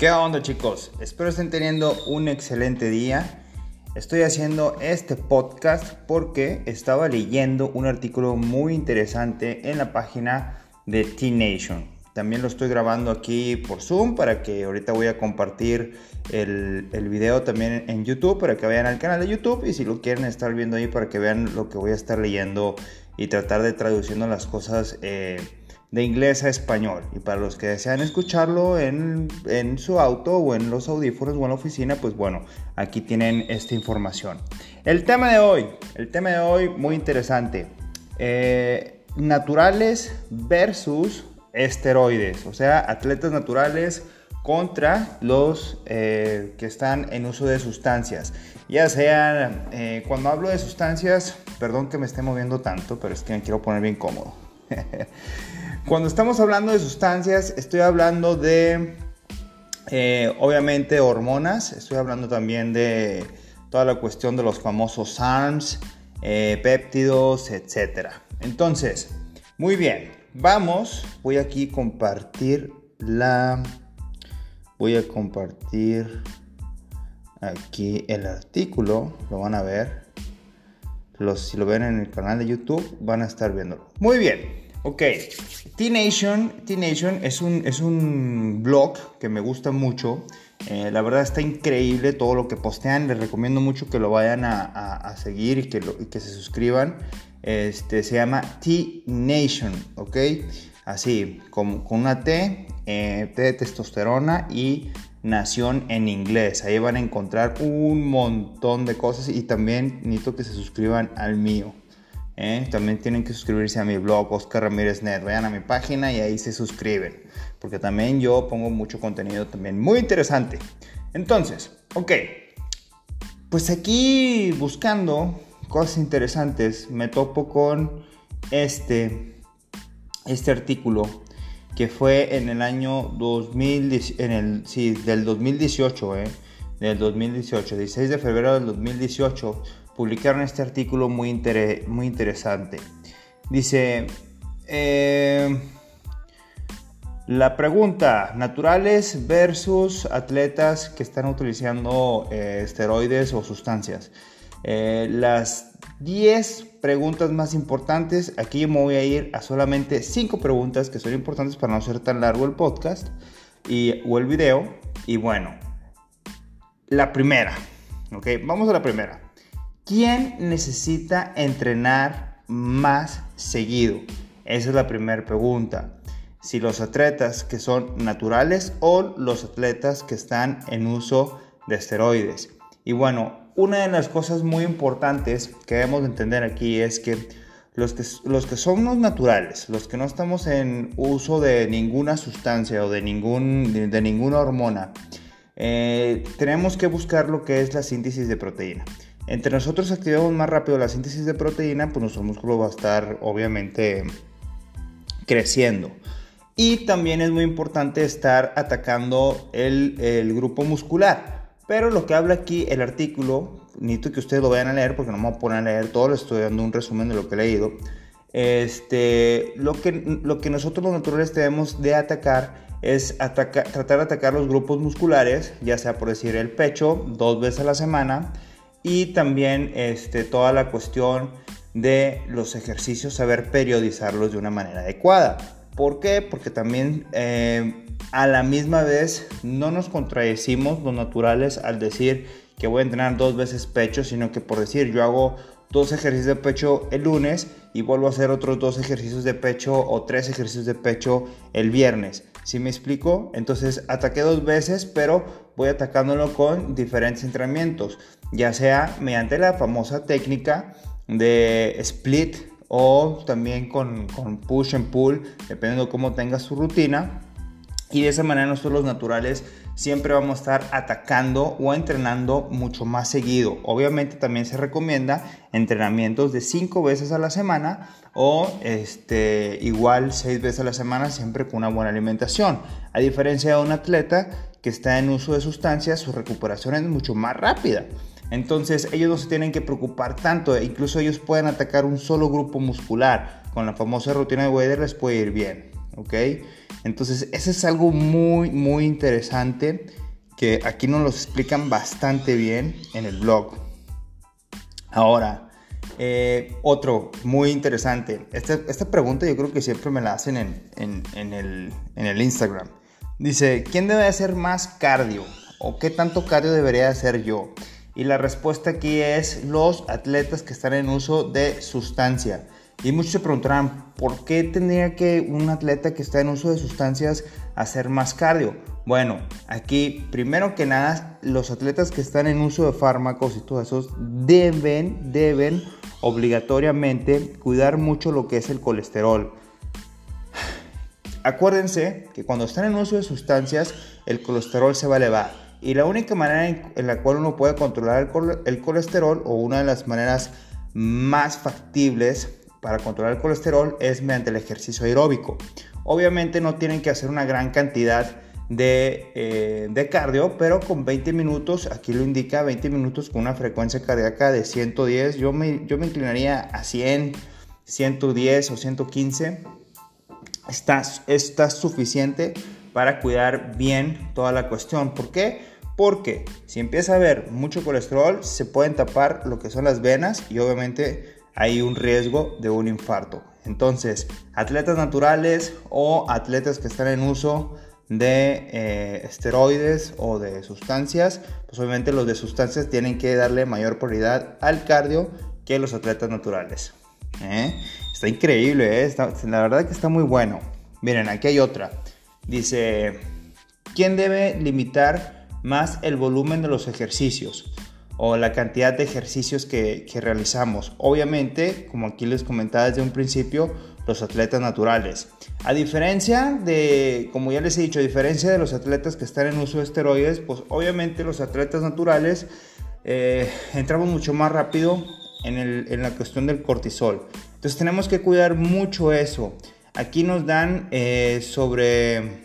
¿Qué onda chicos? Espero estén teniendo un excelente día. Estoy haciendo este podcast porque estaba leyendo un artículo muy interesante en la página de T-Nation. También lo estoy grabando aquí por Zoom para que ahorita voy a compartir el, video también en YouTube para que vayan al canal de YouTube y si lo quieren estar viendo ahí para que vean lo que voy a estar leyendo y tratar de traduciendo las cosas. Eh, de inglés a español. Y para los que desean escucharlo en, su auto o en los audífonos o en la oficina, pues bueno, aquí tienen esta información. El tema de hoy, el tema de hoy muy interesante. Eh, naturales versus esteroides, o sea, atletas naturales contra los eh, que están en uso de sustancias. Ya sea, eh, cuando hablo de sustancias, perdón que me esté moviendo tanto, pero es que me quiero poner bien cómodo. Cuando estamos hablando de sustancias, estoy hablando de, eh, obviamente, hormonas, estoy hablando también de toda la cuestión de los famosos ARMS, eh, péptidos, etc. Entonces, muy bien, vamos, voy aquí a compartir la, voy a compartir aquí el artículo, lo van a ver. Si lo ven en el canal de YouTube, van a estar viéndolo. Muy bien. Ok, T-Nation, T-Nation es, un, es un blog que me gusta mucho. Eh, la verdad está increíble todo lo que postean. Les recomiendo mucho que lo vayan a, seguir y que, que, se suscriban. Este, se llama T-Nation, ¿ok? Así, con, con una T, eh, T de testosterona y nación en inglés. Ahí van a encontrar un montón de cosas y también necesito que se suscriban al mío. ¿Eh? También tienen que suscribirse a mi blog Oscar Ramírez Net. Vayan a mi página y ahí se suscriben. Porque también yo pongo mucho contenido también muy interesante. Entonces, ok. Pues aquí buscando cosas interesantes me topo con este, este artículo que fue en el año 2000, en el, sí, del 2018, ¿eh? del 2018, 16 de febrero del 2018 publicaron este artículo muy, interesante. Dice, eh, la pregunta, naturales versus atletas que están utilizando eh, esteroides o sustancias. Eh, las 10 preguntas más importantes, aquí me voy a ir a solamente 5 preguntas que son importantes para no ser tan largo el podcast y, o el video. Y bueno, la primera, ok, vamos a la primera. ¿Quién necesita entrenar más seguido? Esa es la primera pregunta. Si los atletas que son naturales o los atletas que están en uso de esteroides. Y bueno, una de las cosas muy importantes que debemos entender aquí es que los que, los naturales, los que no estamos en uso de ninguna sustancia o de, ningún, de, ninguna hormona, eh, tenemos que buscar lo que es la síntesis de proteína. Entre nosotros activamos más rápido la síntesis de proteína, pues nuestro músculo va a estar obviamente creciendo. Y también es muy importante estar atacando el, grupo muscular. Pero lo que habla aquí el artículo, necesito que ustedes lo vayan a leer porque no me voy a poner a leer todo, les estoy dando un resumen de lo que he leído. Este, lo, que, lo que nosotros los naturales debemos de atacar es tratar de atacar los grupos musculares, ya sea por decir el pecho dos veces a la semana, y también este, toda la cuestión de los ejercicios, saber periodizarlos de una manera adecuada. ¿Por qué? Porque también eh, a la misma vez no nos contradecimos los naturales al decir que voy a entrenar dos veces pecho, sino que por decir yo hago dos ejercicios de pecho el lunes y vuelvo a hacer otros dos ejercicios de pecho o tres ejercicios de pecho el viernes. ¿Sí me explico? Entonces ataqué dos veces, pero voy atacándolo con diferentes entrenamientos, ya sea mediante la famosa técnica de split o también con, push and pull, dependiendo de cómo tenga su rutina. Y de esa manera nosotros los naturales siempre vamos a estar atacando o entrenando mucho más seguido. Obviamente también se recomienda entrenamientos de 5 veces a la semana o este, igual 6 veces a la semana siempre con una buena alimentación. A diferencia de un atleta que está en uso de sustancias, su recuperación es mucho más rápida. Entonces ellos no se tienen que preocupar tanto, incluso ellos pueden atacar un solo grupo muscular. Con la famosa rutina de Wader les puede ir bien. ¿Ok? Entonces, ese es algo muy, muy interesante que aquí nos lo explican bastante bien en el blog. Ahora, eh, otro muy interesante. Esta, esta, pregunta yo creo que siempre me la hacen en, en, en, el, en el Instagram. Dice, ¿quién debe hacer más cardio? ¿O qué tanto cardio debería hacer yo? Y la respuesta aquí es los atletas que están en uso de sustancia. Y muchos se preguntarán, ¿por qué tendría que un atleta que está en uso de sustancias hacer más cardio? Bueno, aquí primero que nada, los atletas que están en uso de fármacos y todos esos deben, deben obligatoriamente cuidar mucho lo que es el colesterol. Acuérdense que cuando están en uso de sustancias, el colesterol se va a elevar. Y la única manera en la cual uno puede controlar el colesterol, o una de las maneras más factibles para controlar el colesterol, es mediante el ejercicio aeróbico. Obviamente no tienen que hacer una gran cantidad de, eh, cardio, pero con 20 minutos, aquí lo indica, 20 minutos con una frecuencia cardíaca de 110, yo me, yo me inclinaría a 100, 110 o 115 está, está suficiente para cuidar bien toda la cuestión. ¿Por qué? Porque si empieza a haber mucho colesterol, se pueden tapar lo que son las venas y obviamente hay un riesgo de un infarto. Entonces, atletas naturales o atletas que están en uso de eh, esteroides o de sustancias, pues obviamente los de sustancias tienen que darle mayor prioridad al cardio que los atletas naturales. ¿eh? Está increíble, ¿eh? la verdad que está muy bueno. Miren, aquí hay otra. Dice, ¿quién debe limitar más el volumen de los ejercicios? O la cantidad de ejercicios que, realizamos. Obviamente, como aquí les comentaba desde un principio, los atletas naturales. A diferencia de, como ya les he dicho, a diferencia de los atletas que están en uso de esteroides, pues obviamente los atletas naturales eh, entramos mucho más rápido en la cuestión del cortisol. Entonces tenemos que cuidar mucho eso. Aquí nos dan eh, sobre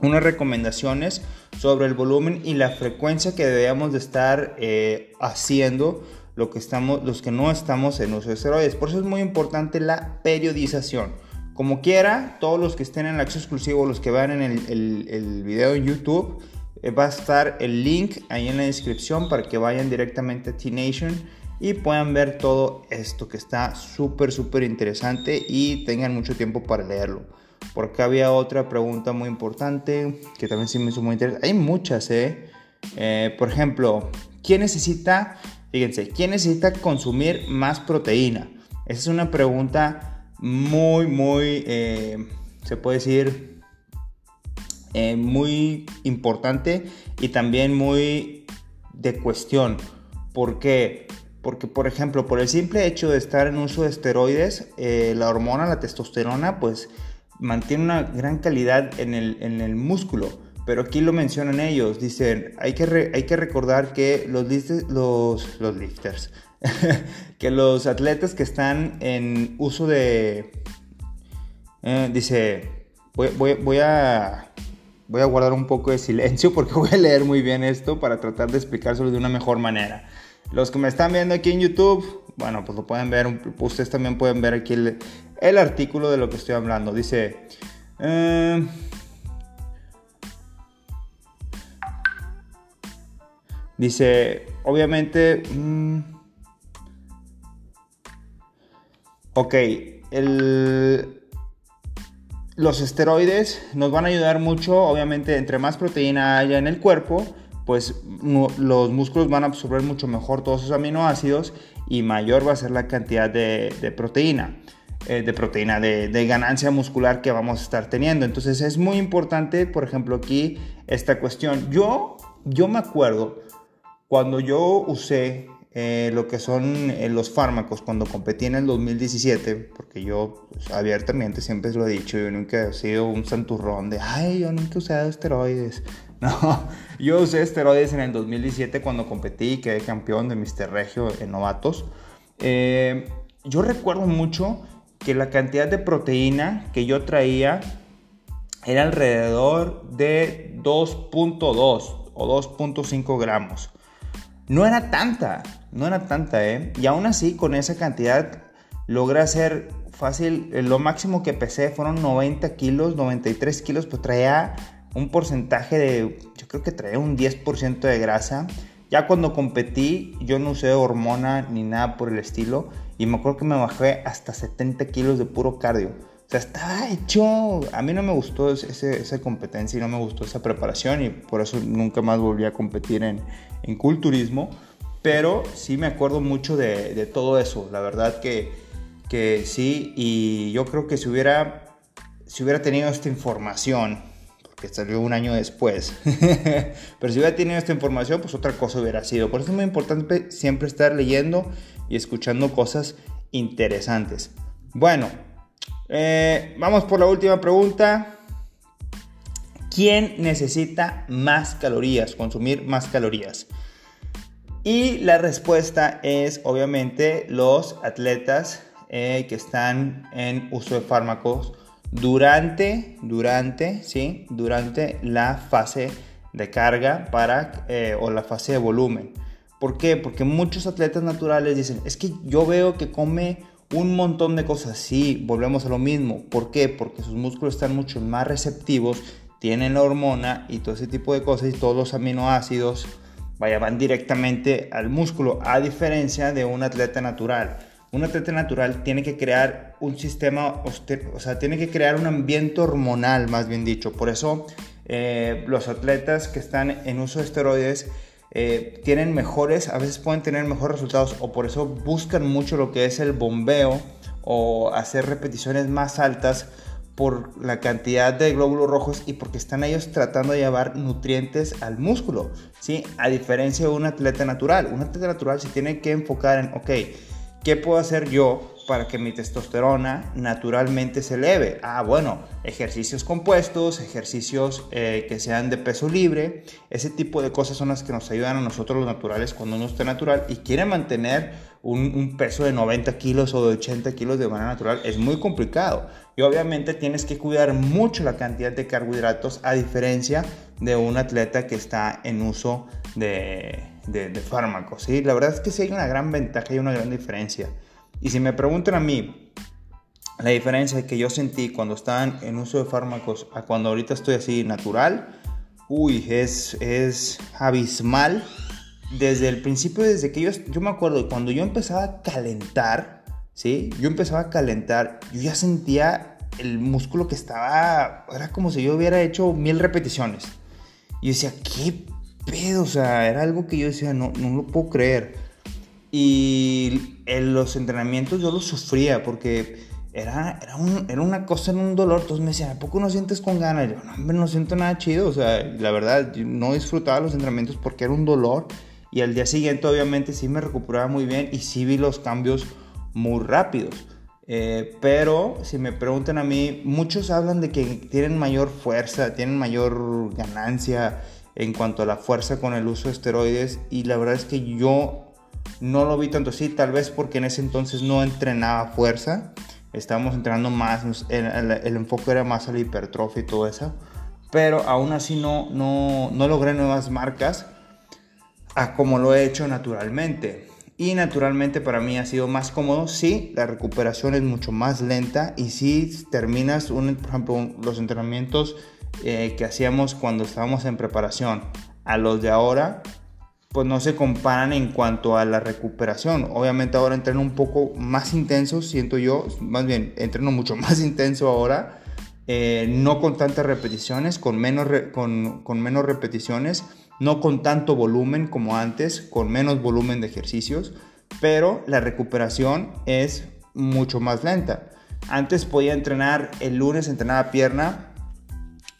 unas recomendaciones sobre el volumen y la frecuencia que debemos de estar eh, haciendo lo que estamos, los que no estamos en uso de esteroides. Por eso es muy importante la periodización. Como quiera, todos los que estén en el acceso exclusivo, los que vean en el, el, video en YouTube, eh, va a estar el link ahí en la descripción para que vayan directamente a T-Nation y puedan ver todo esto que está súper, súper interesante y tengan mucho tiempo para leerlo. Por acá había otra pregunta muy importante que también sí me hizo muy interesante. Hay muchas, ¿eh? ¿eh? Por ejemplo, ¿quién necesita, fíjense, quién necesita consumir más proteína? Esa es una pregunta muy, muy, eh, se puede decir, eh, muy importante y también muy de cuestión. ¿Por qué? Porque, por ejemplo, por el simple hecho de estar en uso de esteroides, la hormona, la testosterona, pues mantiene una gran calidad en el, en el músculo. Pero aquí lo mencionan ellos, dicen, hay que, hay que recordar que los, los, los lifters, que los atletas que están en uso de... Eh, dice, voy, voy, voy, a, voy a guardar un poco de silencio porque voy a leer muy bien esto para tratar de explicárselo de una mejor manera. Los que me están viendo aquí en YouTube, bueno, pues lo pueden ver, ustedes también pueden ver aquí el, artículo de lo que estoy hablando. Dice, eh, dice, obviamente, mm, ok, los esteroides nos van a ayudar mucho, obviamente, entre más proteína haya en el cuerpo, pues los músculos van a absorber mucho mejor todos esos aminoácidos y mayor va a ser la cantidad de, proteína, de proteína, eh, de, ganancia muscular que vamos a estar teniendo. Entonces es muy importante, por ejemplo, aquí esta cuestión. Yo, yo me acuerdo cuando yo usé eh, lo que son eh, los fármacos cuando competí en el 2017, porque yo pues, abiertamente siempre lo he dicho, yo nunca he sido un santurrón de, ay, yo nunca he esteroides. No, yo usé esteroides en el 2017 cuando competí y quedé campeón de Mister Regio en novatos. Eh, yo recuerdo mucho que la cantidad de proteína que yo traía era alrededor de 2.2 o 2.5 gramos. No era tanta, no era tanta, ¿eh? Y aún así, con esa cantidad, logré hacer fácil, eh, lo máximo que pesé fueron 90 kilos, 93 kilos, pues traía un porcentaje de, yo creo que traía un 10% de grasa. Ya cuando competí, yo no usé hormona ni nada por el estilo. Y me acuerdo que me bajé hasta 70 kilos de puro cardio. O sea, estaba hecho. A mí no me gustó esa competencia y no me gustó esa preparación. Y por eso nunca más volví a competir en, en culturismo. Pero sí me acuerdo mucho de, de todo eso. La verdad que, que sí. Y yo creo que si hubiera, si hubiera tenido esta información que salió un año después. Pero si hubiera tenido esta información, pues otra cosa hubiera sido. Por eso es muy importante siempre estar leyendo y escuchando cosas interesantes. Bueno, eh, vamos por la última pregunta. ¿Quién necesita más calorías? Consumir más calorías. Y la respuesta es obviamente los atletas eh, que están en uso de fármacos durante, durante, ¿sí? Durante la fase de carga para, eh, o la fase de volumen. ¿Por qué? Porque muchos atletas naturales dicen, es que yo veo que come un montón de cosas. Sí, volvemos a lo mismo. ¿Por qué? Porque sus músculos están mucho más receptivos, tienen la hormona y todo ese tipo de cosas y todos los aminoácidos vaya, van directamente al músculo, a diferencia de un atleta natural un atleta natural tiene que crear un sistema, o sea, tiene que crear un ambiente hormonal, más bien dicho. Por eso eh, los atletas que están en uso de esteroides eh, tienen mejores, a veces pueden tener mejores resultados o por eso buscan mucho lo que es el bombeo o hacer repeticiones más altas por la cantidad de glóbulos rojos y porque están ellos tratando de llevar nutrientes al músculo, ¿sí? A diferencia de un atleta natural. Un atleta natural se tiene que enfocar en, ok, ¿Qué puedo hacer yo para que mi testosterona naturalmente se eleve? Ah, bueno, ejercicios compuestos, ejercicios eh, que sean de peso libre, ese tipo de cosas son las que nos ayudan a nosotros los naturales cuando uno está natural y quiere mantener un, peso de 90 kilos o de 80 kilos de manera natural. Es muy complicado y obviamente tienes que cuidar mucho la cantidad de carbohidratos a diferencia de un atleta que está en uso de de, fármacos. ¿sí? La verdad es que sí hay una gran ventaja y una gran diferencia. Y si me preguntan a mí, la diferencia que yo sentí cuando estaban en uso de fármacos a cuando ahorita estoy así natural, uy, es, es abismal. Desde el principio, desde que yo, yo me acuerdo, cuando yo empezaba a calentar, ¿sí? Yo empezaba a calentar, yo ya sentía el músculo que estaba, era como si yo hubiera hecho mil repeticiones. Y decía, ¿qué pedo, o sea, era algo que yo decía, no, no lo puedo creer. Y en los entrenamientos yo lo sufría porque era, era, un, era una cosa en un dolor. Entonces me decían, ¿a poco no sientes con ganas? yo, no, hombre, no siento nada chido. O sea, la verdad, no disfrutaba los entrenamientos porque era un dolor. Y al día siguiente, obviamente, sí me recuperaba muy bien y sí vi los cambios muy rápidos. Eh, pero si me preguntan a mí, muchos hablan de que tienen mayor fuerza, tienen mayor ganancia en cuanto a la fuerza con el uso de esteroides y la verdad es que yo no lo vi tanto así, tal vez porque en ese entonces no entrenaba fuerza, estábamos entrenando más, el, enfoque era más a la hipertrofia y todo eso, pero aún así no, no, no logré nuevas marcas como lo he hecho naturalmente. Y naturalmente para mí ha sido más cómodo, sí, la recuperación es mucho más lenta y si terminas, un, por ejemplo, los entrenamientos eh, que hacíamos cuando estábamos en preparación a los de ahora, pues no se comparan en cuanto a la recuperación. Obviamente ahora entreno un poco más intenso, siento yo, más bien entreno mucho más intenso ahora, eh, no con tantas repeticiones, con menos, con, con menos repeticiones, no con tanto volumen como antes, con menos volumen de ejercicios, pero la recuperación es mucho más lenta. Antes podía entrenar el lunes, entrenaba pierna,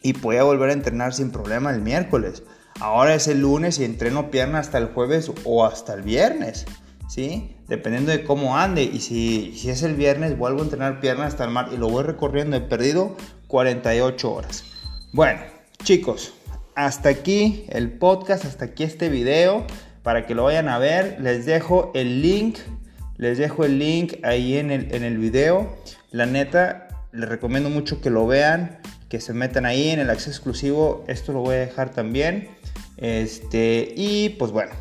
y podía volver a entrenar sin problema el miércoles. Ahora es el lunes y entreno pierna hasta el jueves o hasta el viernes, ¿sí? Dependiendo de cómo ande. Y si, si es el viernes, vuelvo a entrenar pierna hasta el mar y lo voy recorriendo. He perdido 48 horas. Bueno, chicos, hasta aquí el podcast, hasta aquí este video. Para que lo vayan a ver, les dejo el link. Les dejo el link ahí en el, en el video. La neta, les recomiendo mucho que lo vean que se metan ahí en el acceso exclusivo. Esto lo voy a dejar también. Este, y pues bueno,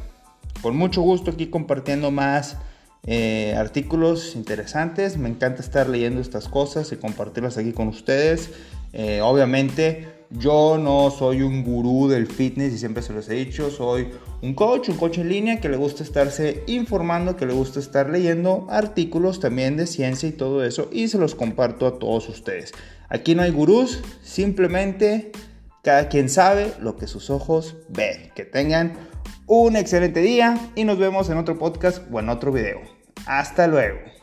con mucho gusto aquí compartiendo más eh, artículos interesantes. Me encanta estar leyendo estas cosas y compartirlas aquí con ustedes. Eh, obviamente yo no soy un gurú del fitness y siempre se los he dicho, soy un coach, un coach en línea que le gusta estarse informando, que le gusta estar leyendo artículos también de ciencia y todo eso y se los comparto a todos ustedes. Aquí no hay gurús, simplemente cada quien sabe lo que sus ojos ven. Que tengan un excelente día y nos vemos en otro podcast o en otro video. Hasta luego.